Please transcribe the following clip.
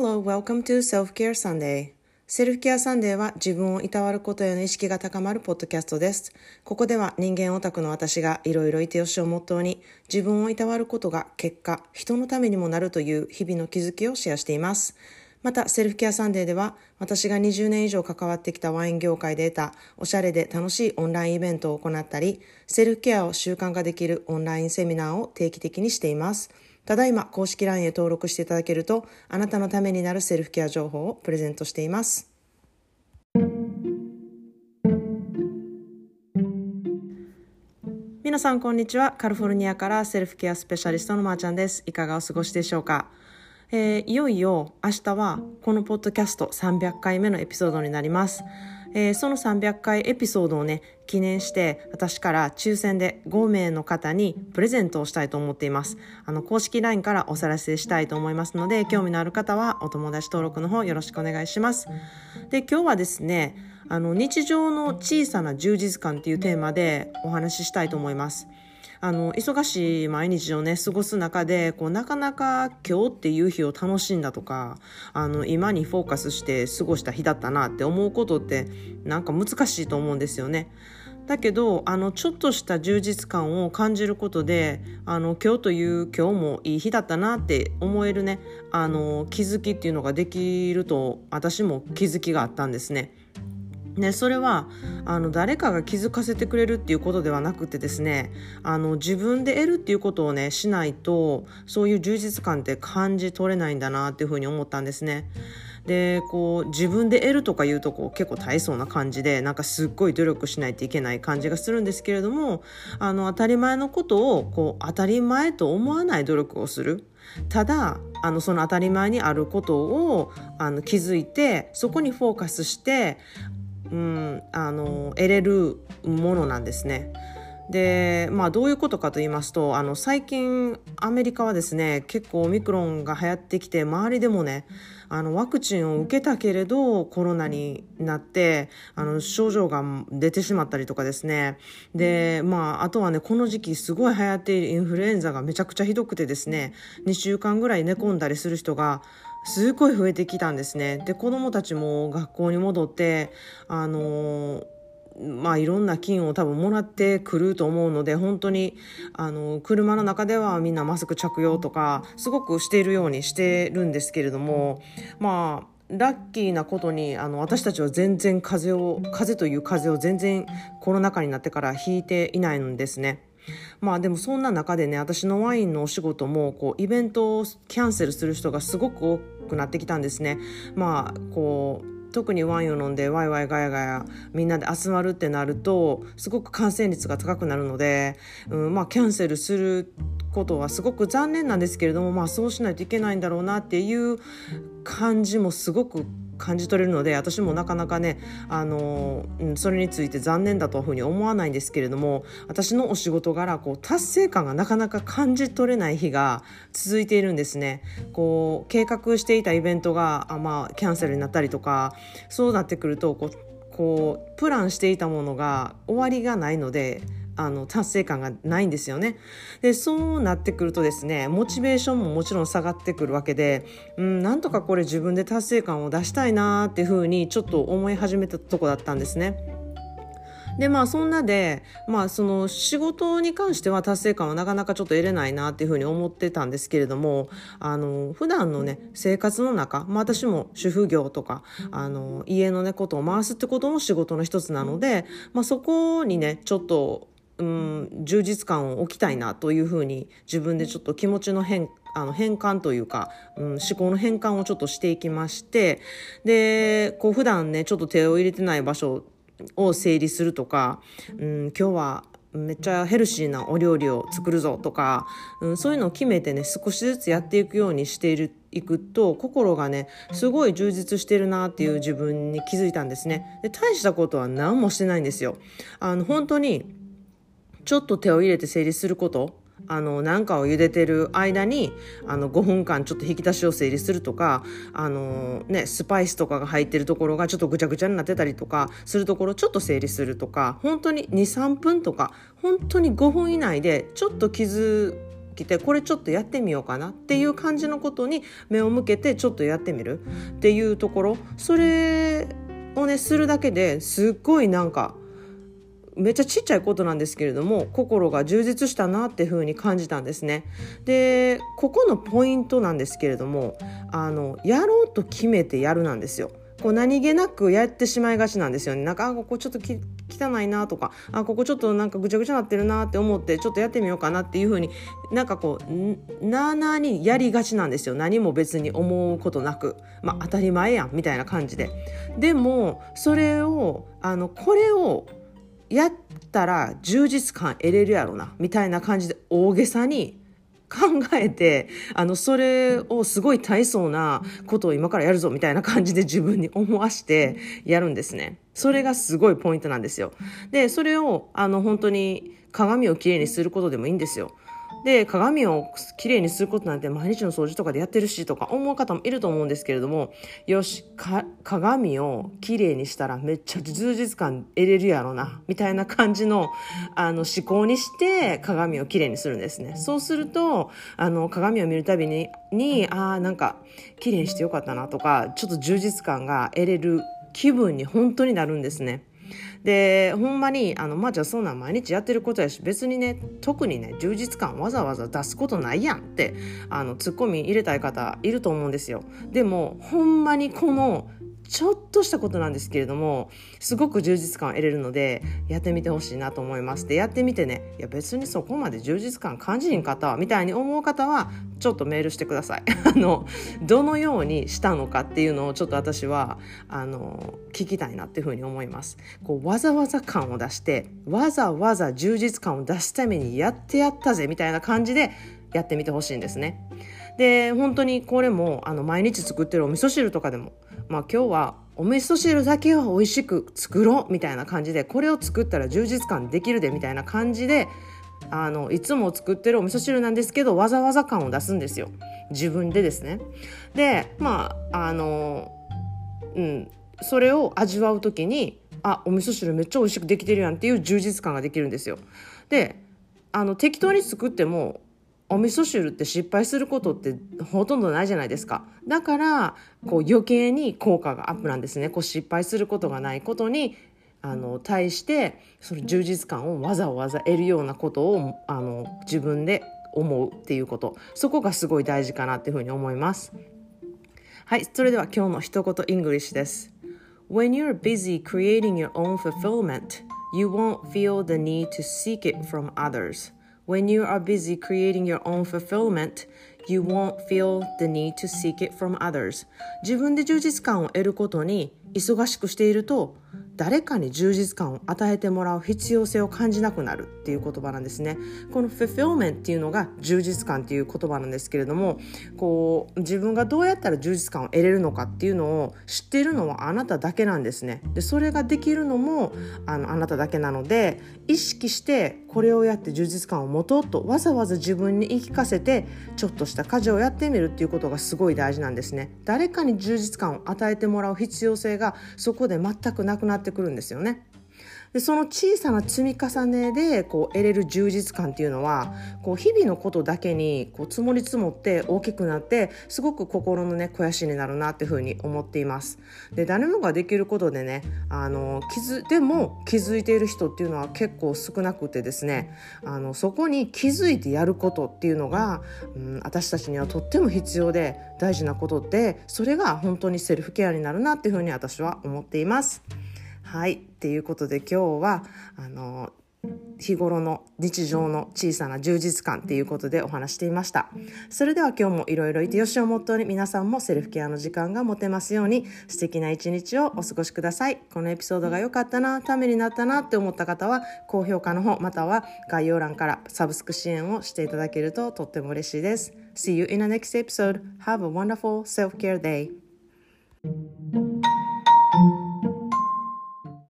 Hello, welcome to Self-Care Sunday. Self-Care Sunday は自分をいたわることへの意識が高まるポッドキャストです。ここでは人間オタクの私がいろいろいてよしをモットーに自分をいたわることが結果、人のためにもなるという日々の気づきをシェアしています。また、 Self-Care Sunday では私が20年以上関わってきたワイン業界で得たおしゃれで楽しいオンラインイベントを行ったり、セルフケアを習慣化できるオンラインセミナーを定期的にしています。ただいま公式 LINE へ登録していただけると、あなたのためになるセルフケア情報をプレゼントしています。皆さんこんにちは。カリフォルニアからセルフケアスペシャリストのまーちゃんです。いかがお過ごしでしょうか？えー、いよいよ明日はこのポッドキャスト300回目のエピソードになります。えー、その300回エピソードをね、記念して私から抽選で5名の方にプレゼントをしたいと思っています。あの、公式 LINE からおさらせしたいと思いますので、興味のある方はお友達登録の方よろしくお願いします。で、今日はですね、あの、日常の小さな充実感っていうテーマでお話ししたいと思います。あの、忙しい毎日をね、過ごす中で、こう、なかなか今日っていう日を楽しんだとか、あの、今にフォーカスして過ごした日だったなって思うことって、なんか難しいと思うんですよね。だけど、あの、ちょっとした充実感を感じることで、あの、今日という今日もいい日だったなって思えるね、あの、気づきっていうのができると、私も気づきがあったんですね。ね、それはあの誰かが気づかせてくれるっていうことではなくてですねあの自分で得るっていうことをねしないとそういう充実感って感じ取れないんだなっていうふうに思ったんですね。でこう自分で得るとかいうとこう結構大層な感じでなんかすっごい努力しないといけない感じがするんですけれどもあの当たり前のことをこう当たり前と思わない努力をする。ただあのその当たり前にあることをあの気づいてそこにフォーカスしてうん、あの得れるものなんですね。でまあどういうことかと言いますとあの最近アメリカはですね結構オミクロンが流行ってきて周りでもねあのワクチンを受けたけれどコロナになってあの症状が出てしまったりとかですねでまああとはねこの時期すごい流行っているインフルエンザがめちゃくちゃひどくてですね2週間ぐらい寝込んだりする人がすごい増えてきたんですね。で、子供たちも学校に戻って、あのまあいろんな金を多分もらってくると思うので、本当に、あの、車の中ではみんなマスク着用とか、すごくしているようにしてるんですけれども、まあ、ラッキーなことにあの私たちは全然風を風という風を全然コロナ禍になってから引いていないんですね。まあでもそんな中でね私のワインのお仕事もこうイベントをキャンセルする人がすごく多くなってきたんですね。まあこう特にワインを飲んでワイワイガヤガヤみんなで集まるってなるとすごく感染率が高くなるので、うん、まあキャンセルすることはすごく残念なんですけれどもまあそうしないといけないんだろうなっていう感じもすごく感じ取れるので私もなかなかねあの、うん、それについて残念だというふうに思わないんですけれども私のお仕事柄こう達成感がなかなか感じ取れない日が続いているんですね。こう計画していたイベントがあ、まあ、キャンセルになったりとかそうなってくるとこうこうプランしていたものが終わりがないのであの達成感がないんですよね。でそうなってくるとですねモチベーションももちろん下がってくるわけで、うん、なんとかこれ自分で達成感を出したいなっていうふうにちょっと思い始めたとこだったんですね。でまあそんなで、まあ、その仕事に関しては達成感はなかなかちょっと得れないなっていうふうに思ってたんですけれどもあの普段のね生活の中、まあ、私も主婦業とかあの家のねことを回すってことも仕事の一つなので、まあ、そこにねちょっとうん、充実感を置きたいなというふうに自分でちょっと気持ちの変あの変換というか、うん、思考の変換をちょっとしていきましてでこう普段ねちょっと手を入れてない場所を整理するとか、うん、今日はめっちゃヘルシーなお料理を作るぞとか、うん、そういうのを決めてね少しずつやっていくようにしているいくと心がねすごい充実してるなっていう自分に気づいたんですね。で大したことは何もしてないんですよ。あの本当にちょっと手を入れて整理すること。あの、なんかを茹でてる間に、あの、5分間ちょっと引き出しを整理するとか、あの、ね、スパイスとかが入ってるところがちょっとぐちゃぐちゃになってたりとか、するところちょっと整理するとか、本当に2、3分とか、本当に5分以内でちょっと気づ起きてこれちょっとやってみようかなっていう感じのことに目を向けてちょっとやってみるっていうところ。それをねするだけですっごいなんかめっちゃちっちゃいことなんですけれども心が充実したなっていう風に感じたんですね。でここのポイントなんですけれどもあのやろうと決めてやるなんですよ。こう何気なくやってしまいがちなんですよね。なんかここちょっと汚いなとかあここちょっとなんかぐちゃぐちゃなってるなって思ってちょっとやってみようかなっていう風になんかこうなあなあにやりがちなんですよ何も別に思うことなくまあ当たり前やんみたいな感じで。でもそれをあのこれをやったら充実感得れるやろなみたいな感じで大げさに考えてあのそれをすごい大層なことを今からやるぞみたいな感じで自分に思わしてやるんですね。それがすごいポイントなんですよ。でそれをあの本当に鏡をきれいにすることでもいいんですよ。で鏡をきれいにすることなんて毎日の掃除とかでやってるしとか思う方もいると思うんですけれどもよし鏡をきれいにしたらめっちゃ充実感得れるやろなみたいな感じのあの思考にして鏡をきれいにするんですねそうするとあの鏡を見るたびににああなんかきれいにしてよかったなとかちょっと充実感が得れる気分に本当になるんですね。でほんまにあのまあじゃあそんなん毎日やってることやし別にね特にね充実感わざわざ出すことないやんってあのツッコミ入れたい方いると思うんですよ。でもほんまにこのちょっとしたことなんですけれどもすごく充実感を得れるのでやってみてほしいなと思いますでやってみてねいや別にそこまで充実感感じひんかったわみたいに思う方はちょっとメールしてください。あのどのようにしたのかっていうのをちょっと私はあの聞きたいなっていうふうに思います。こうわざわざ感を出してわざわざ充実感を出すためにやってやったぜみたいな感じでやってみてほしいんですね。で本当にこれもあの毎日作ってるお味噌汁とかでもまあ今日はお味噌汁だけは美味しく作ろうみたいな感じでこれを作ったら充実感できるでみたいな感じであのいつも作ってるお味噌汁なんですけどわざわざ感を出すんですよ。自分でですね。でまああのうんそれを味わう時にあお味噌汁めっちゃ美味しくできてるやんっていう充実感ができるんですよ。であの適当に作ってもお味噌汁って失敗することってほとんどないじゃないですか。だから、こう余計に効果がアップなんですね。こう失敗することがないことに、あの、対して、その充実感をわざわざ得るようなことを、あの、自分で思うっていうこと。そこがすごい大事かなっていうふうに思います。はい、それでは今日の一言 English です。When you're busy creating your own fulfillment, you won't feel the need to seek it from others. When you are busy creating your own fulfillment, you won't feel the need to seek it from others. 自分で充実感を得ることに忙しくしていると 誰かに充実感を与えてもらう必要性を感じなくなるっていう言葉なんですね。この fulfillment っていうのが充実感っていう言葉なんですけれども、こう自分がどうやったら充実感を得れるのかっていうのを知っているのはあなただけなんですね。で、それができるのもあのあなただけなので、意識してこれをやって充実感を持とうとわざわざ自分に言い聞かせてちょっとした家事をやってみるっていうことがすごい大事なんですね。誰かに充実感を与えてもらう必要性がそこで全くなくなっててくるんですよね。でその小さな積み重ねでこう得れる充実感っていうのはこう日々のことだけにこう積もり積もって大きくなってすごく心のね肥やしになるなっていうふうに思っています。で誰もができることでねあの気づでも気づいている人っていうのは結構少なくてですねあのそこに気づいてやることっていうのが、うん、私たちにはとっても必要で大事なことってそれが本当にセルフケアになるなっていうふうに私は思っています。はい。っていうことで今日は、あの、日頃の日常の小さな充実感っていうことでお話していました。それでは今日もいろいろいてよしをモットーに皆さんもセルフケアの時間が持てますように素敵な一日をお過ごしください。このエピソードが良かったな、ためになったなって思った方は高評価の方または概要欄からサブスク支援をしていただけるととっても嬉しいです。See you in the next episode. Have a wonderful self-care day.